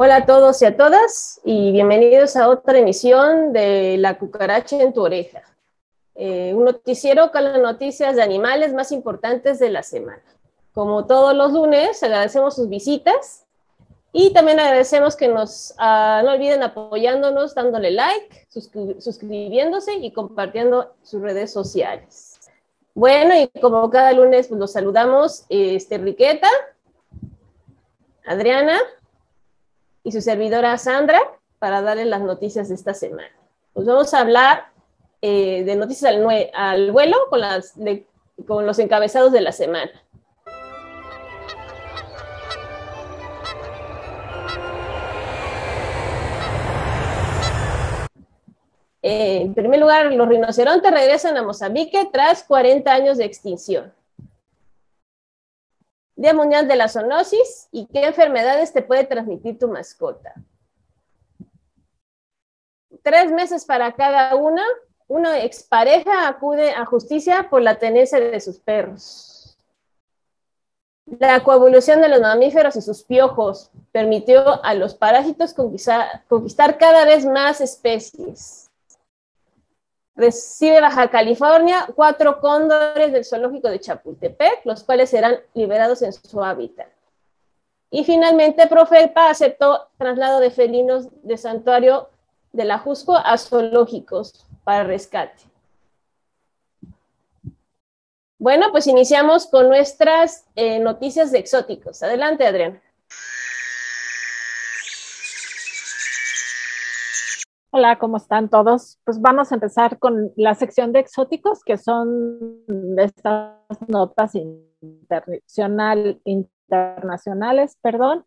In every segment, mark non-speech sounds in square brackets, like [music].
Hola a todos y a todas y bienvenidos a otra emisión de La cucaracha en tu oreja, eh, un noticiero con las noticias de animales más importantes de la semana. Como todos los lunes, agradecemos sus visitas y también agradecemos que nos ah, no olviden apoyándonos, dándole like, suscribiéndose y compartiendo sus redes sociales. Bueno, y como cada lunes, pues los saludamos, este, Riqueta, Adriana, y su servidora Sandra para darles las noticias de esta semana. Pues vamos a hablar eh, de noticias al, vuelo con, los encabezados de la semana. Eh, en primer lugar, los rinocerontes regresan a Mozambique tras 40 años de extinción. Día Mundial de la Zoonosis y qué enfermedades te puede transmitir tu mascota. Tres meses para cada una, una expareja acude a justicia por la tenencia de sus perros. La coevolución de los mamíferos y sus piojos permitió a los parásitos conquistar, conquistar cada vez más especies recibe Baja California cuatro cóndores del zoológico de Chapultepec, los cuales serán liberados en su hábitat. Y finalmente, Profepa aceptó traslado de felinos de santuario de la Jusco a zoológicos para rescate. Bueno, pues iniciamos con nuestras eh, noticias de exóticos. Adelante, Adrián. Hola, ¿cómo están todos? Pues vamos a empezar con la sección de exóticos, que son estas notas internacional, internacionales, perdón.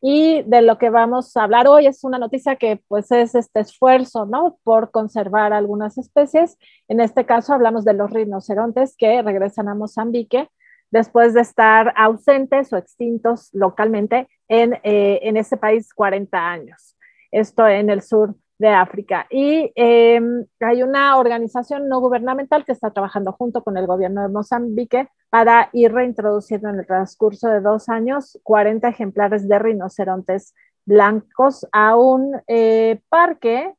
Y de lo que vamos a hablar hoy es una noticia que pues es este esfuerzo, ¿no? Por conservar algunas especies. En este caso hablamos de los rinocerontes que regresan a Mozambique después de estar ausentes o extintos localmente en, eh, en ese país 40 años. Esto en el sur de África. Y em, hay una organización no gubernamental que está trabajando junto con el gobierno de Mozambique para ir reintroduciendo en el transcurso de dos años 40 ejemplares de rinocerontes blancos a un eh, parque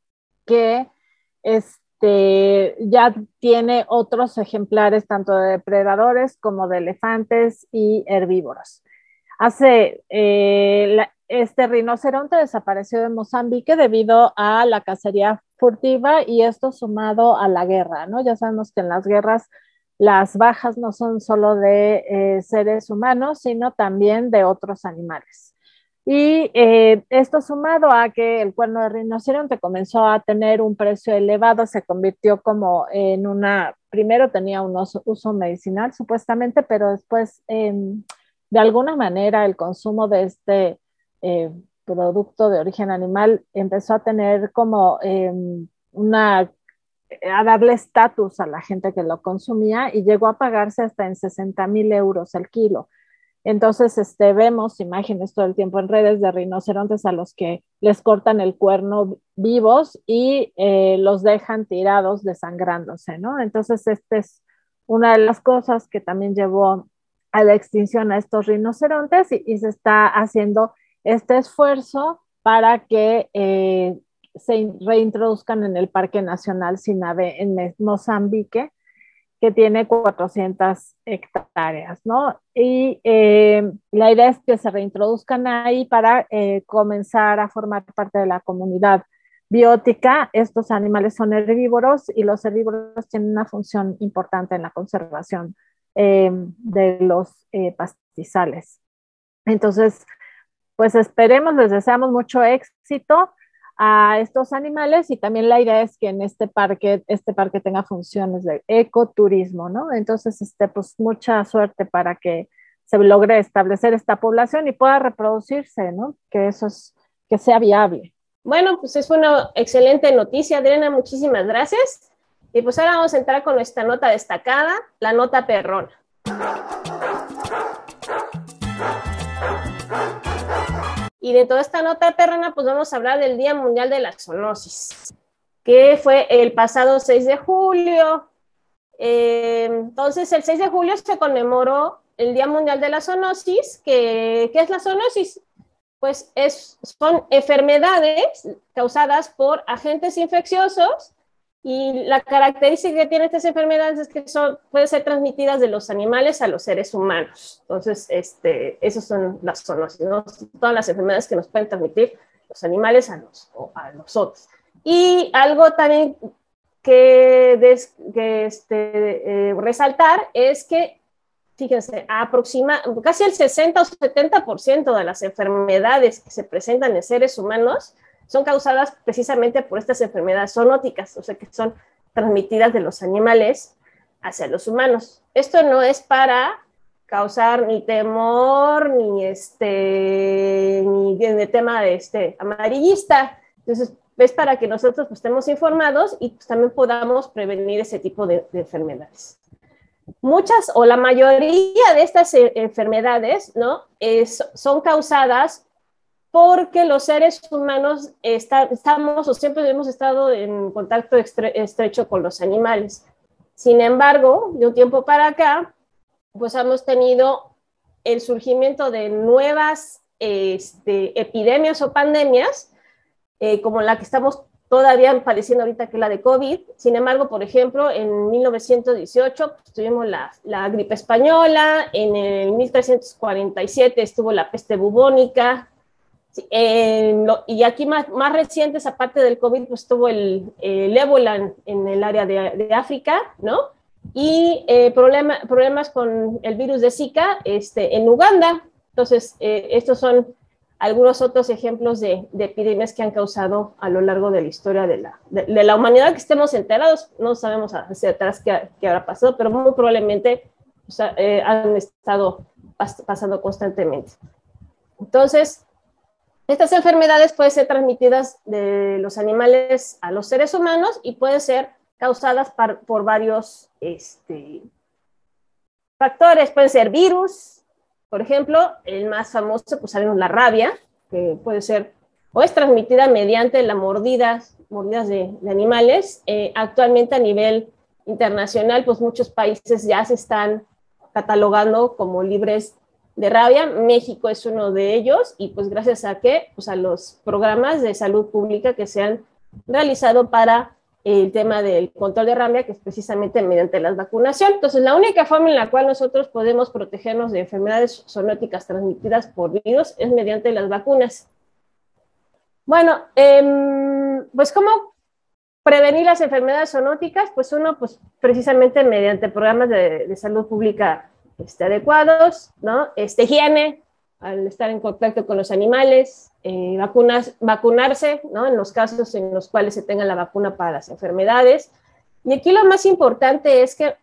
que este, ya tiene otros ejemplares tanto de depredadores como de elefantes y herbívoros. Hace eh, este rinoceronte desapareció de Mozambique debido a la cacería furtiva y esto sumado a la guerra, ¿no? Ya sabemos que en las guerras las bajas no son solo de eh, seres humanos, sino también de otros animales. Y eh, esto sumado a que el cuerno de rinoceronte comenzó a tener un precio elevado, se convirtió como en una, primero tenía un uso, medicinal supuestamente, pero después em, de alguna manera el consumo de este eh, producto de origen animal empezó a tener como em, una, a darle estatus a la gente que lo consumía y llegó a pagarse hasta en 60 mil euros el kilo. Entonces, este, vemos imágenes todo el tiempo en redes de rinocerontes a los que les cortan el cuerno vivos y eh, los dejan tirados desangrándose, ¿no? Entonces, esta es una de las cosas que también llevó a la extinción a estos rinocerontes y se está haciendo este esfuerzo para que eh, se reintroduzcan en el Parque Nacional Sinave en Mozambique, que tiene 400 hectáreas, ¿no? Y eh, la idea es que se reintroduzcan ahí para eh, comenzar a formar parte de la comunidad biótica. Estos animales son herbívoros y los herbívoros tienen una función importante en la conservación de los pastizales. Entonces, pues esperemos, les deseamos mucho éxito a estos animales y también la idea es que en este parque, este parque tenga funciones de ecoturismo, ¿no? Entonces, este, pues mucha suerte para que se logre establecer esta población y pueda reproducirse, ¿no? Que eso es, que sea viable. Bueno, pues es una excelente noticia, Adriana, muchísimas gracias. Y pues ahora vamos a entrar con nuestra nota destacada, la nota perrona. Y de toda esta nota terrena, pues vamos a hablar del Día Mundial de la Zoonosis, que fue el pasado 6 de julio. Eh, entonces, el 6 de julio se conmemoró el Día Mundial de la Zoonosis. Que, ¿Qué es la zoonosis? pues es, son enfermedades causadas por agentes infecciosos y la característica que tienen estas enfermedades es que son, pueden ser transmitidas de los animales a los seres humanos. Entonces, este, esas son las zoonosis, todas las enfermedades que nos pueden transmitir los animales a, los, a nosotros. Y algo también que, que este, eh, resaltar es que, fíjense, aproxima, casi el 60 o 70% de las enfermedades que se presentan en seres humanos son causadas precisamente por estas enfermedades zoonóticas, o sea, que son transmitidas de los animales hacia los humanos. Esto no es para causar ni temor, ni este, ni de tema de este amarillista. Entonces, es para que nosotros pues, estemos informados y pues, también podamos prevenir ese tipo de, enfermedades. Muchas o la mayoría de estas eh, enfermedades, ¿no? son causadas porque los seres humanos estamos o siempre hemos estado en contacto estrecho con los animales. Sin embargo, de un tiempo para acá, pues hemos tenido el surgimiento de nuevas este, epidemias o pandemias, eh, como la que estamos todavía padeciendo ahorita, que es la de COVID. Sin embargo, por ejemplo, en 1918 pues, tuvimos la, la, gripe española, en el 1347 estuvo la peste bubónica, y aquí más, más recientes, aparte del COVID, pues tuvo el, el ébola en, el área de, de, África, ¿no? Y eh, problema, problemas con el virus de Zika este, en Uganda. Entonces, eh, estos son algunos otros ejemplos de, de, epidemias que han causado a lo largo de la historia de la, de, la humanidad que estemos enterados. No sabemos hacia atrás qué, qué habrá pasado, pero muy probablemente eh, han estado pasando constantemente. Entonces, estas enfermedades pueden ser transmitidas de los animales a los seres humanos y pueden ser causadas por varios este, factores. Pueden ser virus, por ejemplo, el más famoso, pues sabemos la rabia, que puede ser o es transmitida mediante las mordidas, mordidas de, animales. Eh, actualmente a nivel internacional, pues muchos países ya se están catalogando como libres de rabia. México es uno de ellos y pues gracias a que, pues a los programas de salud pública que se han realizado para el tema del control de rabia, que es precisamente mediante la vacunación. Entonces, la única forma en la cual nosotros podemos protegernos de enfermedades zoonóticas transmitidas por virus es mediante las vacunas. Bueno, em, pues ¿cómo prevenir las enfermedades zoonóticas? Pues uno, pues precisamente mediante programas de, de salud pública este, adecuados, ¿no? Este, higiene, al estar en contacto con los animales, eh, vacunarse, ¿no? En los casos en los cuales se tenga la vacuna para las enfermedades. Y aquí lo más importante es que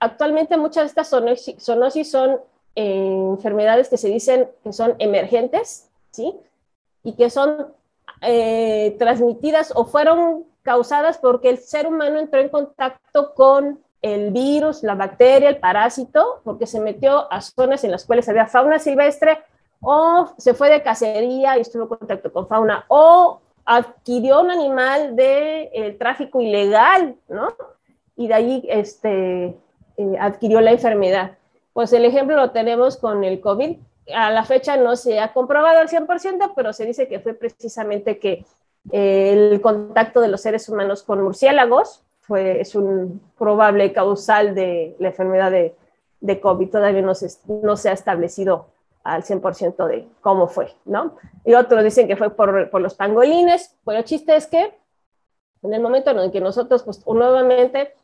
actualmente muchas de estas zoonosis, son eh, enfermedades que se dicen que son emergentes, ¿sí? Y que son eh, transmitidas o fueron causadas porque el ser humano entró en contacto con el virus, la bacteria, el parásito, porque se metió a zonas en las cuales había fauna silvestre o se fue de cacería y estuvo en contacto con fauna o adquirió un animal de eh, tráfico ilegal, ¿no? Y de ahí este, eh, adquirió la enfermedad. Pues el ejemplo lo tenemos con el COVID. A la fecha no se ha comprobado al 100%, pero se dice que fue precisamente que eh, el contacto de los seres humanos con murciélagos fue, es un probable causal de la enfermedad de, de COVID. Todavía no se, no se ha establecido al 100% de cómo fue, ¿no? Y otros dicen que fue por, por los pangolines. Bueno, el chiste es que en el momento en el que nosotros, pues, nuevamente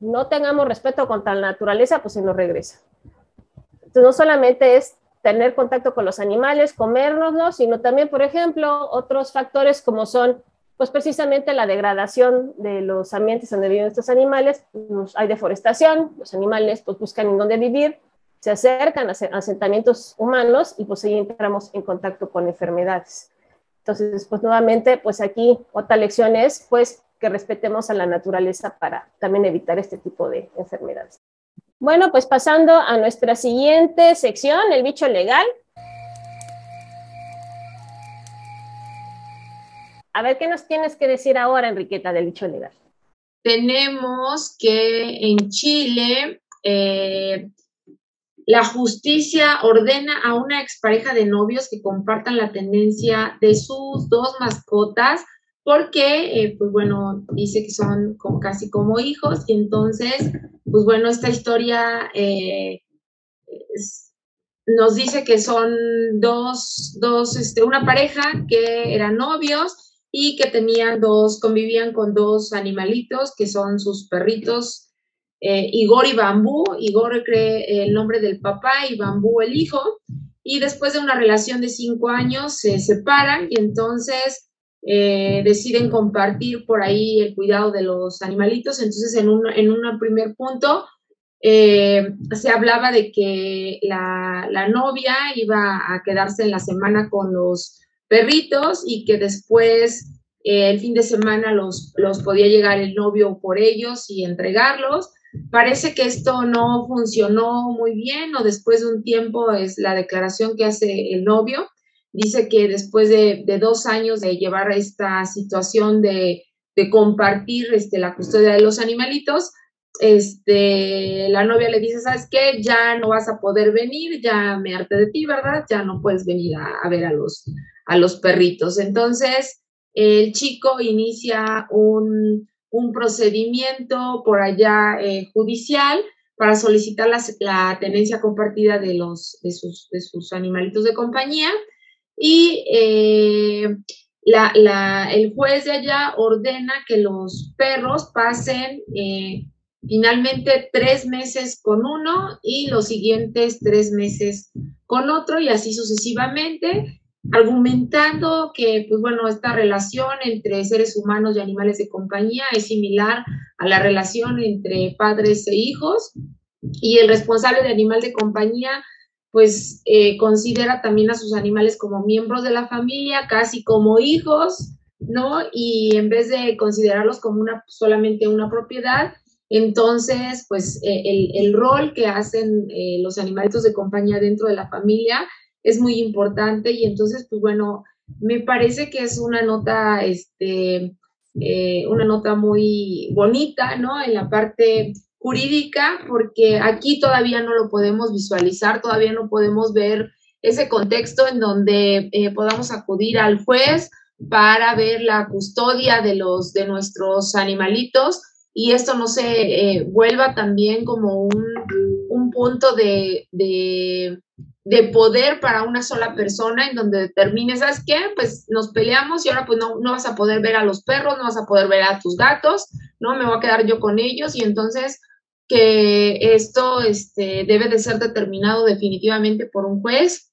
no tengamos respeto contra la naturaleza, pues se nos regresa. Entonces, no solamente es tener contacto con los animales, comérnoslos, sino también, por ejemplo, otros factores como son pues precisamente la degradación de los ambientes donde viven estos animales, pues, hay deforestación, los animales pues buscan en dónde vivir, se acercan a asentamientos humanos y pues ahí entramos en contacto con enfermedades. Entonces, pues nuevamente, pues aquí otra lección es pues que respetemos a la naturaleza para también evitar este tipo de enfermedades. Bueno, pues pasando a nuestra siguiente sección, el bicho legal. A ver, ¿qué nos tienes que decir ahora, Enriqueta, del dicho legal? Tenemos que en Chile, eh, la justicia ordena a una expareja de novios que compartan la tendencia de sus dos mascotas porque, eh, pues bueno, dice que son casi como hijos y entonces, pues bueno, esta historia eh, nos dice que son dos, dos, este, una pareja que eran novios y que tenían dos, convivían con dos animalitos que son sus perritos, eh, Igor y Bambú. Igor cree el nombre del papá y Bambú el hijo. Y después de una relación de cinco años se separan y entonces eh, deciden compartir por ahí el cuidado de los animalitos. Entonces, en un, en un primer punto, eh, se hablaba de que la, la, novia iba a quedarse en la semana con los perritos y que después eh, el fin de semana los, los podía llegar el novio por ellos y entregarlos. Parece que esto no funcionó muy bien o después de un tiempo es la declaración que hace el novio. Dice que después de, de dos años de llevar esta situación de, de compartir este, la custodia de los animalitos, este, la novia le dice, ¿sabes qué? Ya no vas a poder venir, ya me harté de ti, ¿verdad? Ya no puedes venir a, ver a los, a los perritos. Entonces, el chico inicia un, procedimiento por allá eh, judicial para solicitar la, tenencia compartida de, los, de, sus, de sus animalitos de compañía y eh, la, el juez de allá ordena que los perros pasen eh, finalmente tres meses con uno y los siguientes tres meses con otro y así sucesivamente, argumentando que, pues bueno, esta relación entre seres humanos y animales de compañía es similar a la relación entre padres e hijos y el responsable de animal de compañía pues eh, considera también a sus animales como miembros de la familia, casi como hijos, ¿no? Y en vez de considerarlos como una, solamente una propiedad, entonces, pues eh, el, rol que hacen eh, los animalitos de compañía dentro de la familia es muy importante y entonces, pues bueno, me parece que es una nota, este, eh, una nota muy bonita, ¿no? En la parte jurídica, porque aquí todavía no lo podemos visualizar, todavía no podemos ver ese contexto en donde podamos acudir al juez para ver la custodia de los de nuestros animalitos y esto no se eh, vuelva también como un, punto de, poder para una sola persona en donde determine, ¿sabes qué? Pues nos peleamos y ahora pues no, no vas a poder ver a los perros, no vas a poder ver a tus gatos, ¿no? Me voy a quedar yo con ellos y entonces que esto este, debe de ser determinado definitivamente por un juez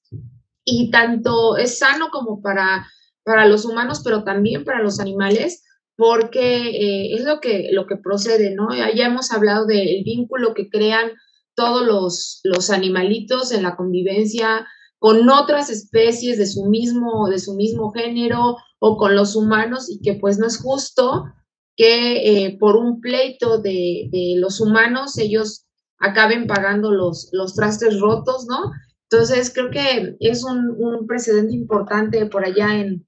y tanto es sano como para, para los humanos, pero también para los animales, porque eh, es lo que, lo que procede, ¿no? Ya hemos hablado del vínculo que crean todos los, los animalitos en la convivencia con otras especies de su mismo, de su mismo género o con los humanos y que pues no es justo que eh, por un pleito de, de, los humanos ellos acaben pagando los, los trastes rotos, ¿no? Entonces creo que es un, un precedente importante por allá en,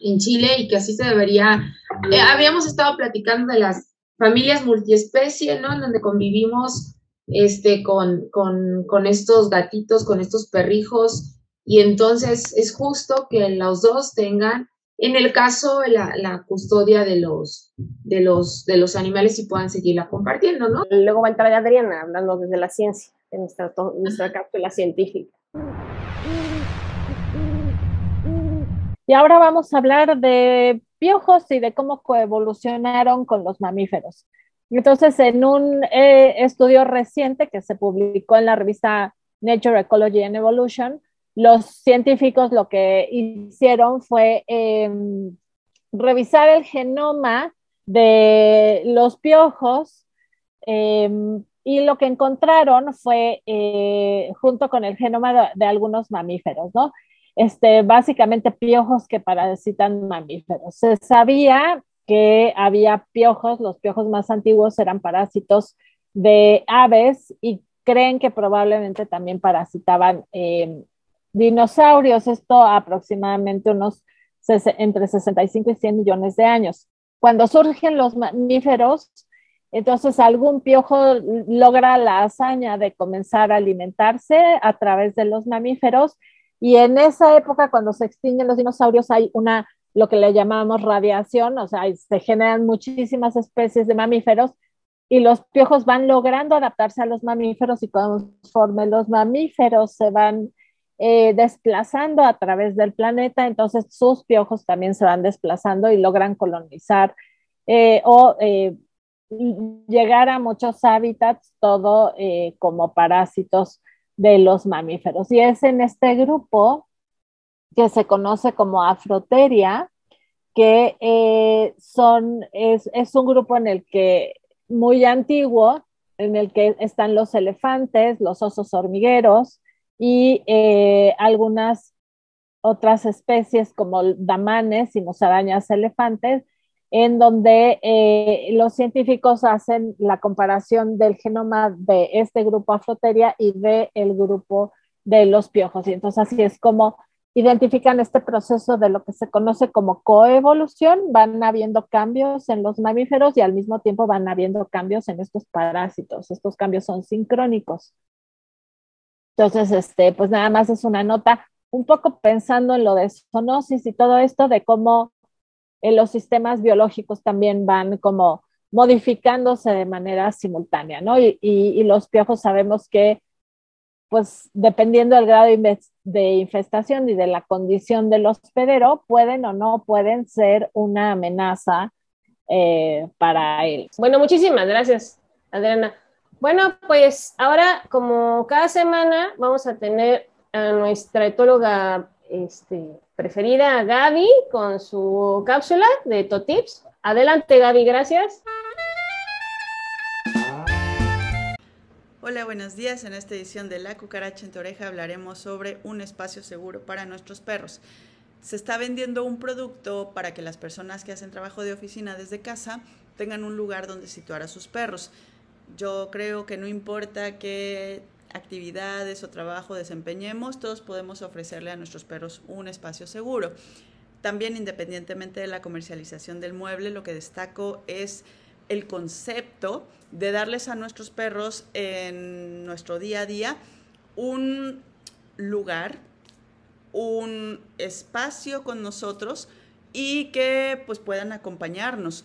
en Chile y que así se debería. Eh, habíamos estado platicando de las familias multiespecie, ¿no? En donde convivimos este, con, con, con, estos gatitos, con estos perrijos, y entonces es justo que los dos tengan, en el caso, la, la custodia de los, de, los, de los animales y puedan seguirla compartiendo, ¿no? Luego va a entrar Adriana hablando desde la ciencia, en nuestra, nuestra cápsula científica. Y ahora vamos a hablar de piojos y de cómo coevolucionaron con los mamíferos. Entonces, en un eh, estudio reciente que se publicó en la revista Nature Ecology and Evolution, los científicos lo que hicieron fue em, revisar el genoma de los piojos em, y lo que encontraron fue, eh, junto con el genoma de, de, algunos mamíferos, ¿no? Este, básicamente piojos que parasitan mamíferos. Se sabía que había piojos, los piojos más antiguos eran parásitos de aves y creen que probablemente también parasitaban eh, dinosaurios, esto aproximadamente unos entre 65 y 100 millones de años. Cuando surgen los mamíferos, Entonces algún piojo logra la hazaña de comenzar a alimentarse a través de los mamíferos y en esa época cuando se extinguen los dinosaurios hay una lo que le llamamos radiación, o sea, se generan muchísimas especies de mamíferos y los piojos van logrando adaptarse a los mamíferos y conforme los mamíferos se van eh, desplazando a través del planeta, entonces sus piojos también se van desplazando y logran colonizar eh, o eh, llegar a muchos hábitats, todo como parásitos de los mamíferos. Y es en este grupo que se conoce como Afroteria, que son, es, es un grupo en el que muy antiguo, en el que están los elefantes, los osos hormigueros, y eh, algunas otras especies como damanes y musarañas elefantes, en donde eh, los científicos hacen la comparación del genoma de este grupo Afroteria y del el grupo de los piojos. Y entonces así es como identifican este proceso de lo que se conoce como coevolución, van habiendo cambios en los mamíferos y al mismo tiempo van habiendo cambios en estos parásitos. Estos cambios son sincrónicos. Entonces, este, pues nada más es una nota, un poco pensando en lo de zoonosis y todo esto, de cómo eh, los sistemas biológicos también van como modificándose de manera simultánea, ¿no? Y, los piojos sabemos que, pues, dependiendo del grado de infestación y de la condición del hospedero, pueden o no pueden ser una amenaza eh, para él. Bueno, muchísimas gracias, Adriana. Bueno, pues ahora, como cada semana, vamos a tener a nuestra etóloga este, preferida, Gaby, con su cápsula de Totips. Adelante, Gaby, gracias. Hola, buenos días. En esta edición de La Cucaracha en tu oreja hablaremos sobre un espacio seguro para nuestros perros. Se está vendiendo un producto para que las personas que hacen trabajo de oficina desde casa tengan un lugar donde situar a sus perros. Yo creo que no importa qué actividades o trabajo desempeñemos, todos podemos ofrecerle a nuestros perros un espacio seguro. También independientemente de la comercialización del mueble, lo que destaco es el concepto de darles a nuestros perros en nuestro día a día un lugar, un espacio con nosotros y que pues puedan acompañarnos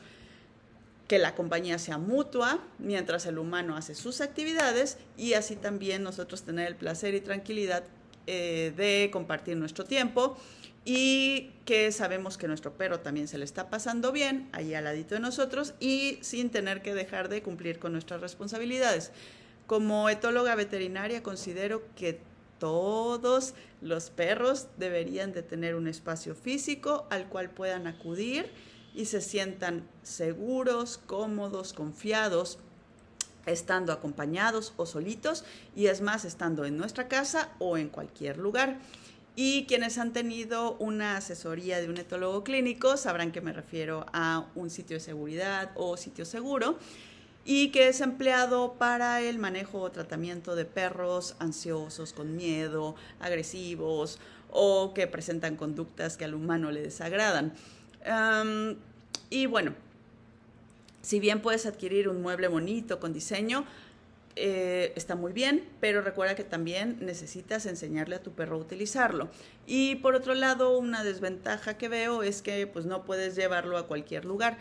que la compañía sea mutua mientras el humano hace sus actividades y así también nosotros tener el placer y tranquilidad eh, de compartir nuestro tiempo y que sabemos que nuestro perro también se le está pasando bien ahí al ladito de nosotros y sin tener que dejar de cumplir con nuestras responsabilidades. Como etóloga veterinaria considero que todos los perros deberían de tener un espacio físico al cual puedan acudir y se sientan seguros, cómodos, confiados, estando acompañados o solitos y es más, estando en nuestra casa o en cualquier lugar. Y quienes han tenido una asesoría de un etólogo clínico sabrán que me refiero a un sitio de seguridad o sitio seguro y que es empleado para el manejo o tratamiento de perros ansiosos, con miedo, agresivos o que presentan conductas que al humano le desagradan y bueno, si bien puedes adquirir un mueble bonito con diseño, eh, está muy bien, pero recuerda que también necesitas enseñarle a tu perro a utilizarlo. Y por otro lado, una desventaja que veo es que pues no puedes llevarlo a cualquier lugar,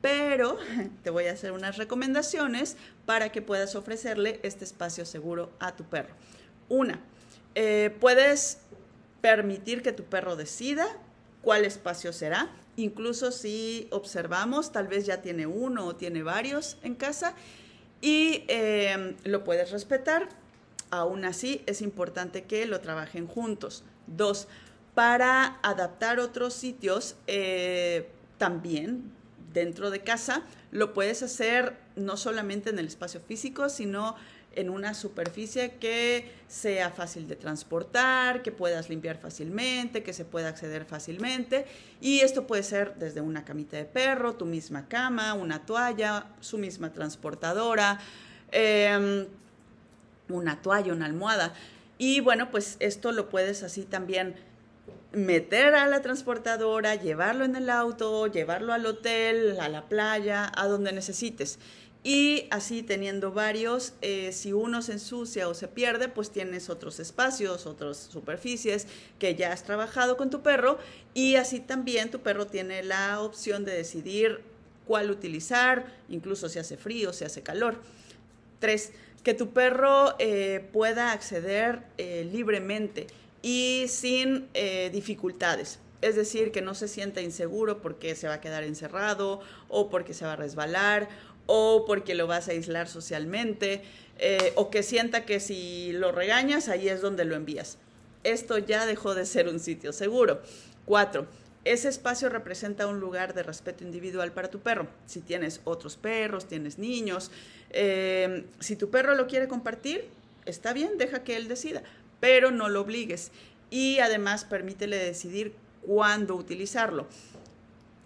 pero [laughs] te voy a hacer unas recomendaciones para que puedas ofrecerle este espacio seguro a tu perro. Una, eh, puedes permitir que tu perro decida cuál espacio será. Incluso si observamos, tal vez ya tiene uno o tiene varios en casa y em, lo puedes respetar. Aún así, es importante que lo trabajen juntos. Dos, para adaptar otros sitios, eh, también dentro de casa, lo puedes hacer no solamente en el espacio físico, sino en una superficie que sea fácil de transportar, que puedas limpiar fácilmente, que se pueda acceder fácilmente. Y esto puede ser desde una camita de perro, tu misma cama, una toalla, su misma transportadora, em, una toalla, una almohada. Y bueno, pues esto lo puedes así también meter a la transportadora, llevarlo en el auto, llevarlo al hotel, a la playa, a donde necesites y así teniendo varios, eh, si uno se ensucia o se pierde, pues tienes otros espacios, otras superficies que ya has trabajado con tu perro y así también tu perro tiene la opción de decidir cuál utilizar, incluso si hace frío, si hace calor. Tres, que tu perro eh, pueda acceder eh, libremente y sin dificultades. Es decir, que no se sienta inseguro porque se va a quedar encerrado o porque se va a resbalar o porque lo vas a aislar socialmente, eh, o que sienta que si lo regañas, ahí es donde lo envías. Esto ya dejó de ser un sitio seguro. Cuatro, ese espacio representa un lugar de respeto individual para tu perro. Si tienes otros perros, tienes niños, eh, si tu perro lo quiere compartir, está bien, deja que él decida, pero no lo obligues. Y además permítele decidir cuándo utilizarlo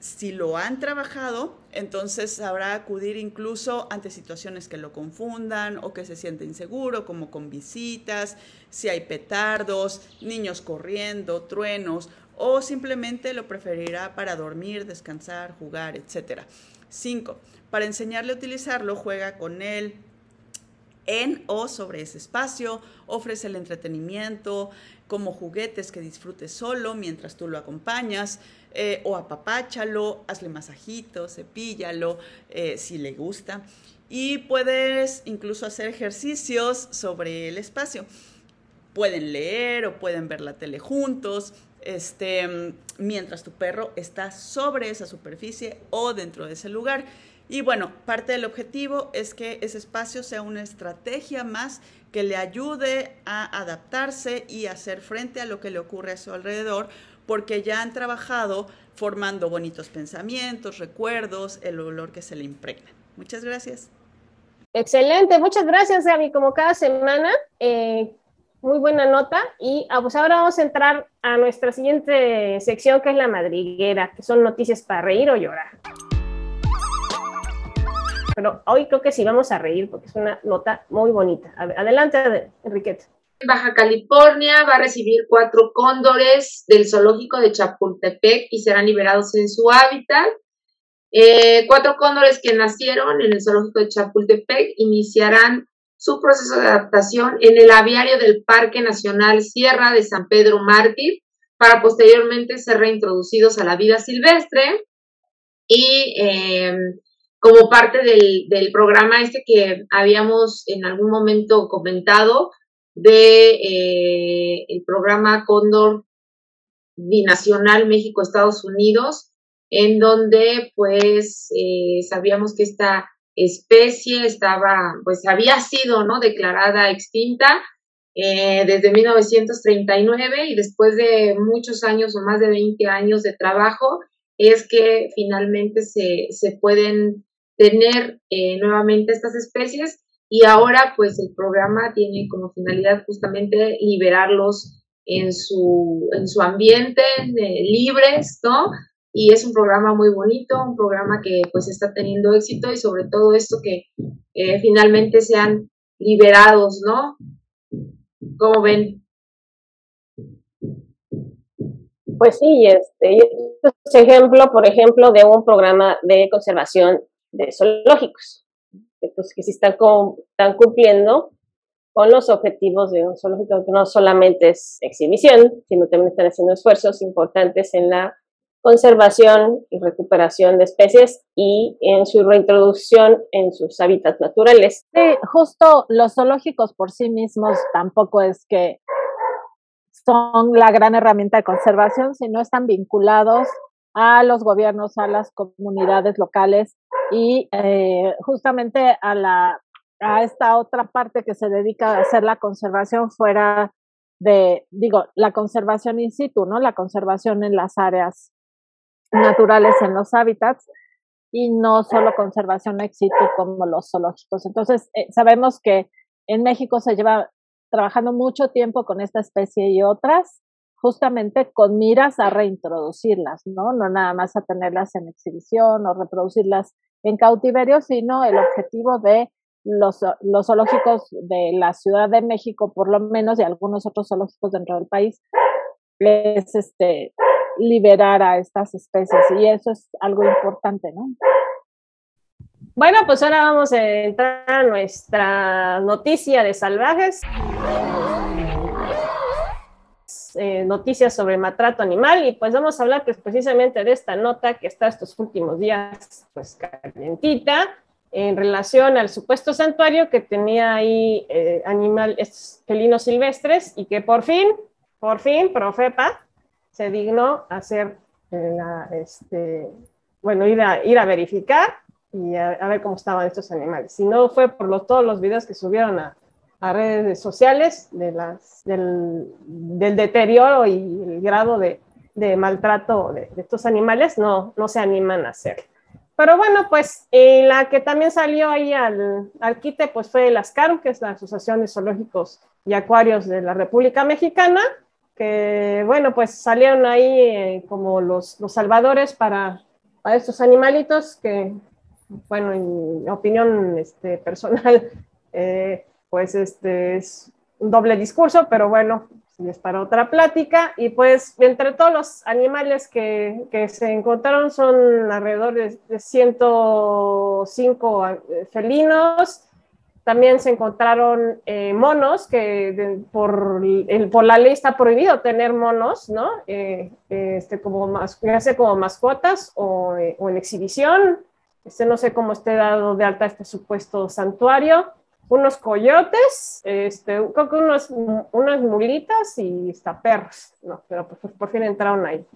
si lo han trabajado, entonces sabrá acudir incluso ante situaciones que lo confundan o que se siente inseguro, como con visitas, si hay petardos, niños corriendo, truenos, o simplemente lo preferirá para dormir, descansar, jugar, etc. 5. Para enseñarle a utilizarlo, juega con él en o sobre ese espacio, ofrece el entretenimiento, como juguetes que disfrutes solo mientras tú lo acompañas, eh, o apapáchalo, hazle masajito, cepíllalo eh, si le gusta. Y puedes incluso hacer ejercicios sobre el espacio. Pueden leer o pueden ver la tele juntos, este, mientras tu perro está sobre esa superficie o dentro de ese lugar. Y bueno, parte del objetivo es que ese espacio sea una estrategia más que le ayude a adaptarse y hacer frente a lo que le ocurre a su alrededor, porque ya han trabajado formando bonitos pensamientos, recuerdos, el olor que se le impregna. Muchas gracias. Excelente, muchas gracias Gaby, como cada semana. Eh, muy buena nota. Y ah, pues ahora vamos a entrar a nuestra siguiente sección, que es la madriguera, que son noticias para reír o llorar pero hoy creo que sí vamos a reír porque es una nota muy bonita. Adelante, Enriqueta. Baja California va a recibir cuatro cóndores del zoológico de Chapultepec y serán liberados en su hábitat. Eh, cuatro cóndores que nacieron en el zoológico de Chapultepec iniciarán su proceso de adaptación en el aviario del Parque Nacional Sierra de San Pedro Mártir para posteriormente ser reintroducidos a la vida silvestre y eh, como parte del, programa este que habíamos en algún momento comentado de eh, el programa Cóndor Binacional México-Estados Unidos, en donde pues eh, sabíamos que esta especie estaba, pues había sido, ¿no? Declarada extinta eh, desde 1939 y después de muchos años o más de 20 años de trabajo, es que finalmente se, se pueden tener eh, nuevamente estas especies y ahora pues el programa tiene como finalidad justamente liberarlos en su, en su ambiente, eh, libres, ¿no? Y es un programa muy bonito, un programa que pues está teniendo éxito y sobre todo esto que eh, finalmente sean liberados, ¿no? ¿Cómo ven? Pues sí, este, este es ejemplo, por ejemplo, de un programa de conservación de zoológicos, que, pues, sí están, están cumpliendo con los objetivos de un zoológico, que no solamente es exhibición, sino también están haciendo esfuerzos importantes en la conservación y recuperación de especies y en su reintroducción en sus hábitats naturales. Sí, justo los zoológicos por sí mismos tampoco es que son la gran herramienta de conservación, sino están vinculados a los gobiernos, a las comunidades locales y eh, justamente a, la, a esta otra parte que se dedica a hacer la conservación fuera de, digo, la conservación in situ, ¿no? La conservación en las áreas naturales, en los hábitats, y no solo conservación ex situ como los zoológicos. Entonces, eh, sabemos que en México se lleva trabajando mucho tiempo con esta especie y otras, justamente con miras a reintroducirlas, ¿no? No nada más a tenerlas en exhibición o reproducirlas en cautiverio, sino el objetivo de los, los zoológicos de la Ciudad de México, por lo menos, y algunos otros zoológicos dentro del país, es este liberar a estas especies y eso es algo importante, ¿no? Bueno, pues ahora vamos a entrar a nuestra noticia de salvajes. Eh, noticias sobre maltrato animal y pues vamos a hablar pues, precisamente de esta nota que está estos últimos días pues calientita en relación al supuesto santuario que tenía ahí eh, animal, felinos silvestres y que por fin, por fin, Profepa se dignó hacer la, este, bueno, ir a, ir a verificar y a, ver cómo estaban estos animales. Si no fue por los, todos los videos que subieron a, a redes sociales de las, del, del, deterioro y el grado de, de maltrato de, de, estos animales, no, no se animan a hacer. Pero bueno, pues eh, la que también salió ahí al, al quite pues fue el ASCARM, que es la Asociación de Zoológicos y Acuarios de la República Mexicana, que bueno, pues salieron ahí eh, como los, los salvadores para, para estos animalitos que bueno, en opinión este, personal, [laughs] eh, pues este es un doble discurso, pero bueno, es para otra plática. Y pues entre todos los animales que, que se encontraron son alrededor de, de 105 eh, felinos. También se encontraron eh, monos, que por, el, por, la ley está prohibido tener monos, ¿no? Eh, este, como, mas, ya sea como mascotas o, o en exhibición. Este, no sé cómo esté dado de alta este supuesto santuario, unos coyotes, este, creo que unos, unas mulitas y hasta perros, no, pero pues, por fin entraron ahí.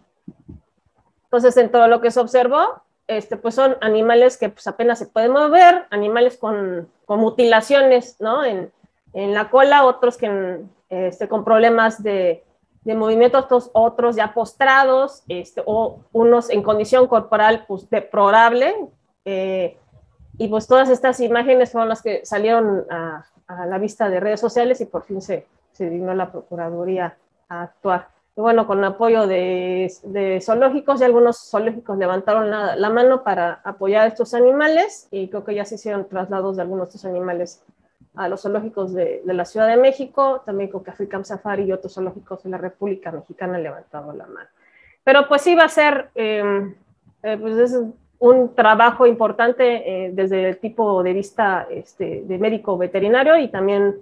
Entonces, en todo lo que se observó, este, pues son animales que pues apenas se pueden mover, animales con, con mutilaciones, ¿no? En, en, la cola, otros que este, con problemas de, de movimiento, otros, otros ya postrados, este, o unos en condición corporal pues, deplorable, eh, y pues todas estas imágenes fueron las que salieron a, la vista de redes sociales y por fin se, se dignó la Procuraduría a actuar. Y bueno, con apoyo de, de zoológicos y algunos zoológicos levantaron la, mano para apoyar a estos animales y creo que ya se hicieron traslados de algunos de estos animales a los zoológicos de, de la Ciudad de México, también con African Safari y otros zoológicos de la República Mexicana han levantado la mano. Pero pues sí va a ser, eh, eh, pues es un trabajo importante eh, desde el tipo de vista este, de médico veterinario y también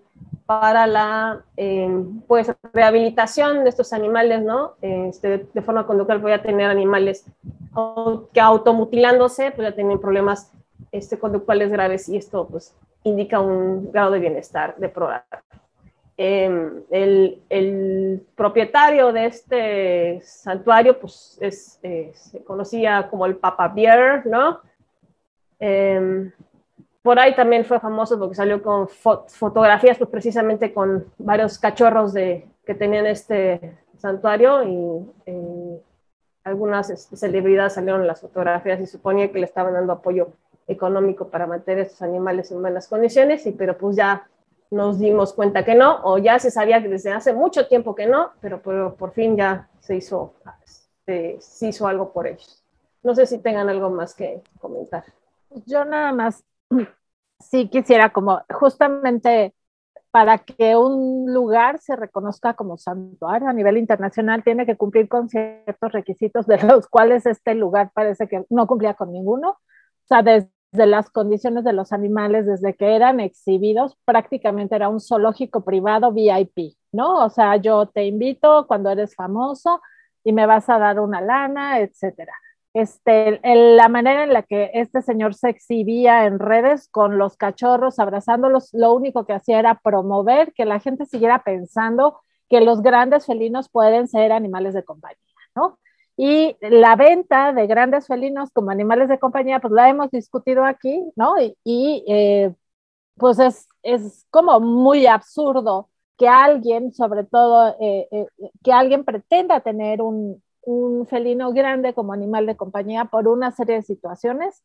para la eh, pues, rehabilitación de estos animales, ¿no? Este, de forma conductual voy a tener animales que automutilándose, pues ya tienen problemas este, conductuales graves y esto pues indica un grado de bienestar de programa. Eh, el, el, propietario de este santuario, pues es, eh, se conocía como el Papa Bear, ¿no? Eh, por ahí también fue famoso porque salió con fo fotografías, pues precisamente con varios cachorros de, que tenían este santuario y eh, algunas este, celebridades salieron en las fotografías y suponía que le estaban dando apoyo económico para mantener estos animales en buenas condiciones, y, pero pues ya nos dimos cuenta que no, o ya se sabía que desde hace mucho tiempo que no, pero, pero por fin ya se hizo, se, se, hizo algo por ellos. No sé si tengan algo más que comentar. Yo nada más [clears throat] sí quisiera como justamente para que un lugar se reconozca como santuario a nivel internacional tiene que cumplir con ciertos requisitos de los cuales este lugar parece que no cumplía con ninguno. O sea, desde de las condiciones de los animales desde que eran exhibidos, prácticamente era un zoológico privado VIP, ¿no? O sea, yo te invito cuando eres famoso y me vas a dar una lana, etcétera. Este, la manera en la que este señor se exhibía en redes con los cachorros, abrazándolos, lo único que hacía era promover que la gente siguiera pensando que los grandes felinos pueden ser animales de compañía, ¿no? Y la venta de grandes felinos como animales de compañía, pues la hemos discutido aquí, ¿no? Y, eh, pues es, es, como muy absurdo que alguien, sobre todo, eh, eh, que alguien pretenda tener un, un, felino grande como animal de compañía por una serie de situaciones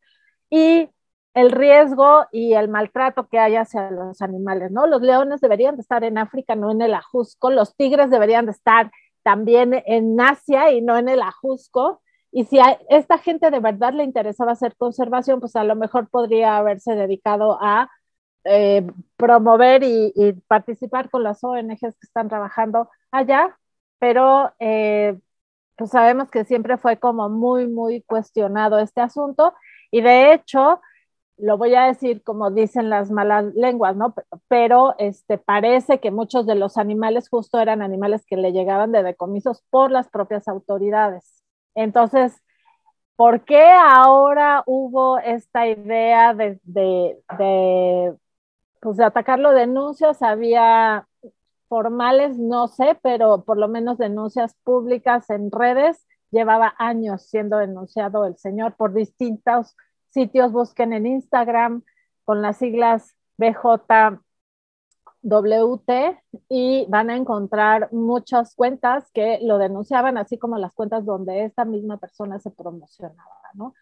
y el riesgo y el maltrato que hay hacia los animales, ¿no? Los leones deberían de estar en África, no en el Ajusco, los tigres deberían de estar también en Asia y no en el Ajusco. Y si a esta gente de verdad le interesaba hacer conservación, pues a lo mejor podría haberse dedicado a eh, promover y, participar con las ONGs que están trabajando allá, pero eh, pues sabemos que siempre fue como muy, muy cuestionado este asunto y de hecho lo voy a decir como dicen las malas lenguas, ¿no? Pero este, parece que muchos de los animales justo eran animales que le llegaban de decomisos por las propias autoridades. Entonces, ¿por qué ahora hubo esta idea de, de, de, pues de atacarlo? Denuncias había formales, no sé, pero por lo menos denuncias públicas en redes. Llevaba años siendo denunciado el señor por distintos sitios, busquen en Instagram con las siglas BJWT y van a encontrar muchas cuentas que lo denunciaban, así como las cuentas donde esta misma persona se promocionaba, ¿no?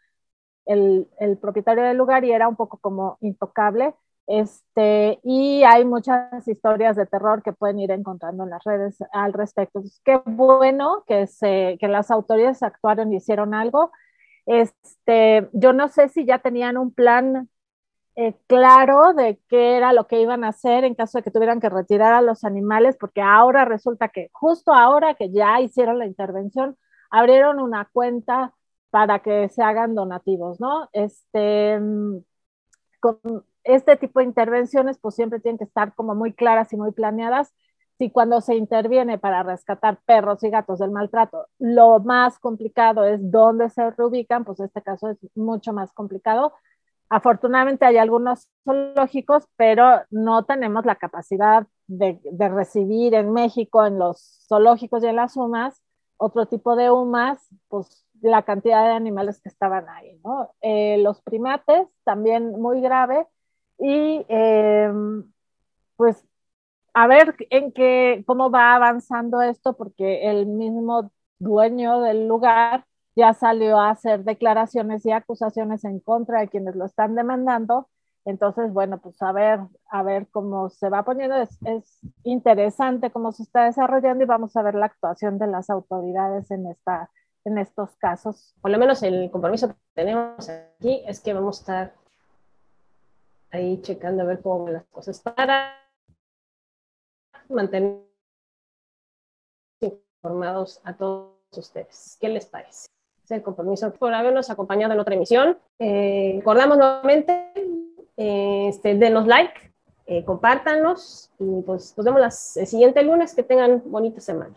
El, el propietario del lugar y era un poco como intocable. Este, y hay muchas historias de terror que pueden ir encontrando en las redes al respecto. qué bueno que, se, que las autoridades actuaron y hicieron algo. Este, yo no sé si ya tenían un plan eh, claro de qué era lo que iban a hacer en caso de que tuvieran que retirar a los animales, porque ahora resulta que justo ahora que ya hicieron la intervención, abrieron una cuenta para que se hagan donativos, ¿no? Este, mm, con este tipo de intervenciones, pues siempre tienen que estar como muy claras y muy planeadas si cuando se interviene para rescatar perros y gatos del maltrato, lo más complicado es dónde se reubican, pues este caso es mucho más complicado. Afortunadamente hay algunos zoológicos, pero no tenemos la capacidad de, recibir en México, en los zoológicos y en las UMAS, otro tipo de UMAS, pues la cantidad de animales que estaban ahí, ¿no? Eh, los primates, también muy grave, y eh, pues a ver en qué, cómo va avanzando esto, porque el mismo dueño del lugar ya salió a hacer declaraciones y acusaciones en contra de quienes lo están demandando. Entonces, bueno, pues a ver, a ver cómo se va poniendo. Es, es, interesante cómo se está desarrollando y vamos a ver la actuación de las autoridades en, esta, en estos casos. Por lo menos el compromiso que tenemos aquí es que vamos a estar ahí checando a ver cómo las cosas para mantener informados a todos ustedes. ¿Qué les parece? Es el compromiso por habernos acompañado en otra emisión. Eh, recordamos nuevamente, eh, este, denos like, eh, y pues nos vemos el siguiente lunes. Que tengan bonita semana.